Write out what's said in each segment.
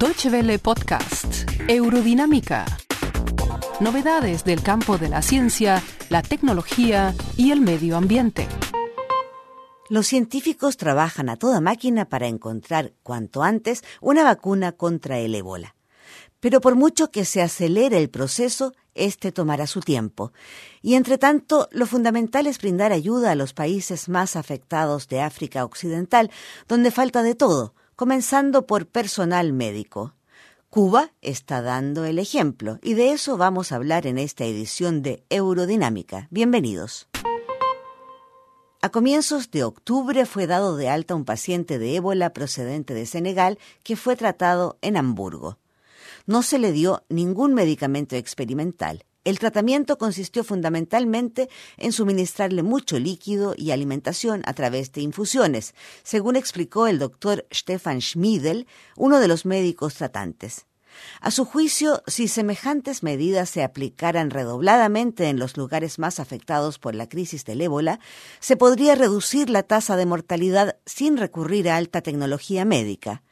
Deutsche Welle Podcast, Eurodinámica. Novedades del campo de la ciencia, la tecnología y el medio ambiente. Los científicos trabajan a toda máquina para encontrar cuanto antes una vacuna contra el ébola. Pero por mucho que se acelere el proceso, este tomará su tiempo. Y entre tanto, lo fundamental es brindar ayuda a los países más afectados de África Occidental, donde falta de todo, comenzando por personal médico. Cuba está dando el ejemplo y de eso vamos a hablar en esta edición de Eurodinámica. Bienvenidos. A comienzos de octubre fue dado de alta un paciente de ébola procedente de Senegal que fue tratado en Hamburgo. No se le dio ningún medicamento experimental. El tratamiento consistió fundamentalmente en suministrarle mucho líquido y alimentación a través de infusiones, según explicó el doctor Stefan Schmiedel, uno de los médicos tratantes. A su juicio, si semejantes medidas se aplicaran redobladamente en los lugares más afectados por la crisis del ébola, se podría reducir la tasa de mortalidad sin recurrir a alta tecnología médica.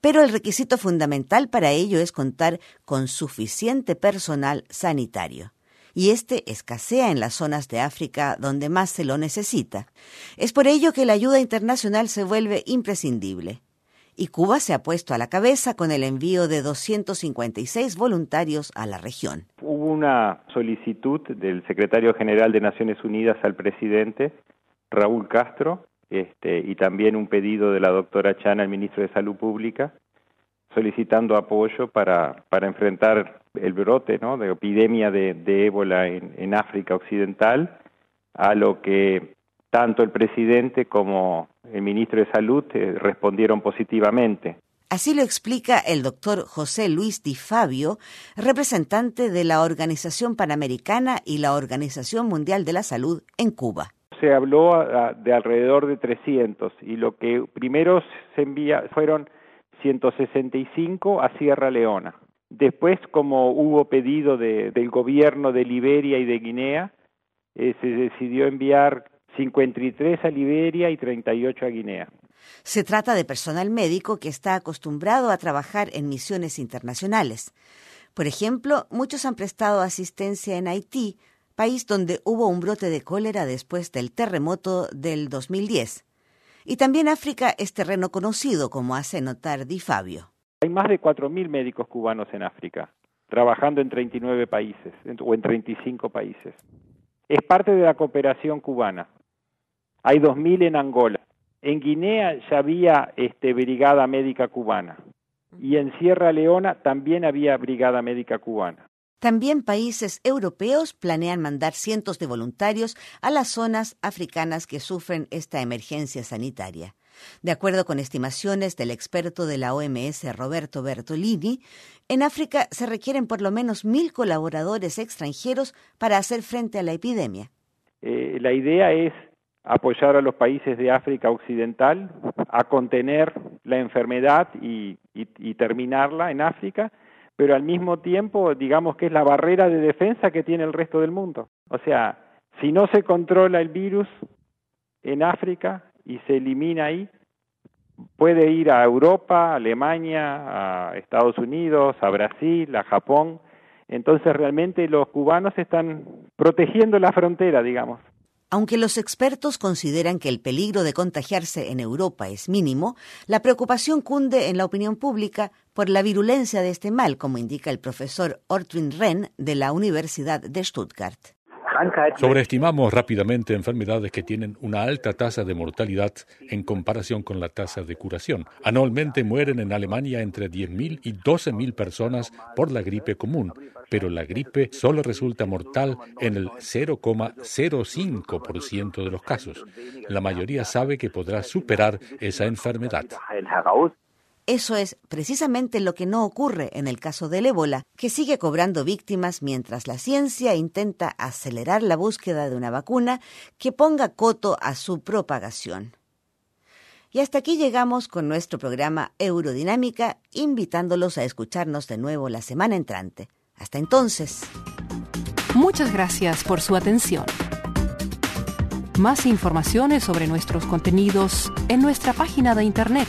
Pero el requisito fundamental para ello es contar con suficiente personal sanitario y este escasea en las zonas de África donde más se lo necesita. Es por ello que la ayuda internacional se vuelve imprescindible y Cuba se ha puesto a la cabeza con el envío de 256 voluntarios a la región. Hubo una solicitud del secretario general de Naciones Unidas al presidente Raúl Castro este, y también un pedido de la doctora Chan al ministro de Salud Pública solicitando apoyo para, para enfrentar el brote ¿no? de epidemia de, ébola en, en África Occidental, a lo que tanto el presidente como el ministro de Salud eh, respondieron positivamente. Así lo explica el doctor José Luis Di Fabio, representante de la Organización Panamericana y la Organización Mundial de la Salud en Cuba. Se habló de alrededor de 300 y lo que primero se envía fueron 165 a Sierra Leona. Después, como hubo pedido del gobierno de Liberia y de Guinea, eh, se decidió enviar 53 a Liberia y 38 a Guinea. Se trata de personal médico que está acostumbrado a trabajar en misiones internacionales. Por ejemplo, muchos han prestado asistencia en Haití, país donde hubo un brote de cólera después del terremoto del 2010. Y también África es terreno conocido, como hace notar Di Fabio. Hay más de 4.000 médicos cubanos en África, trabajando en 39 países o en 35 países. Es parte de la cooperación cubana. Hay 2.000 en Angola. En Guinea ya había este, brigada médica cubana. Y en Sierra Leona también había brigada médica cubana. También países europeos planean mandar cientos de voluntarios a las zonas africanas que sufren esta emergencia sanitaria. De acuerdo con estimaciones del experto de la OMS Roberto Bertolini, en África se requieren por lo menos mil colaboradores extranjeros para hacer frente a la epidemia. Eh, la idea es apoyar a los países de África Occidental a contener la enfermedad y, terminarla en África, pero al mismo tiempo, digamos que es la barrera de defensa que tiene el resto del mundo. O sea, si no se controla el virus en África y se elimina ahí, puede ir a Europa, Alemania, a Estados Unidos, a Brasil, a Japón. Entonces realmente los cubanos están protegiendo la frontera, digamos. Aunque los expertos consideran que el peligro de contagiarse en Europa es mínimo, la preocupación cunde en la opinión pública por la virulencia de este mal, como indica el profesor Ortwin Ren de la Universidad de Stuttgart. Sobreestimamos rápidamente enfermedades que tienen una alta tasa de mortalidad en comparación con la tasa de curación. Anualmente mueren en Alemania entre 10.000 y 12.000 personas por la gripe común, pero la gripe solo resulta mortal en el 0,05% de los casos. La mayoría sabe que podrá superar esa enfermedad. Eso es precisamente lo que no ocurre en el caso del ébola, que sigue cobrando víctimas mientras la ciencia intenta acelerar la búsqueda de una vacuna que ponga coto a su propagación. Y hasta aquí llegamos con nuestro programa Eurodinámica, invitándolos a escucharnos de nuevo la semana entrante. Hasta entonces. Muchas gracias por su atención. Más informaciones sobre nuestros contenidos en nuestra página de internet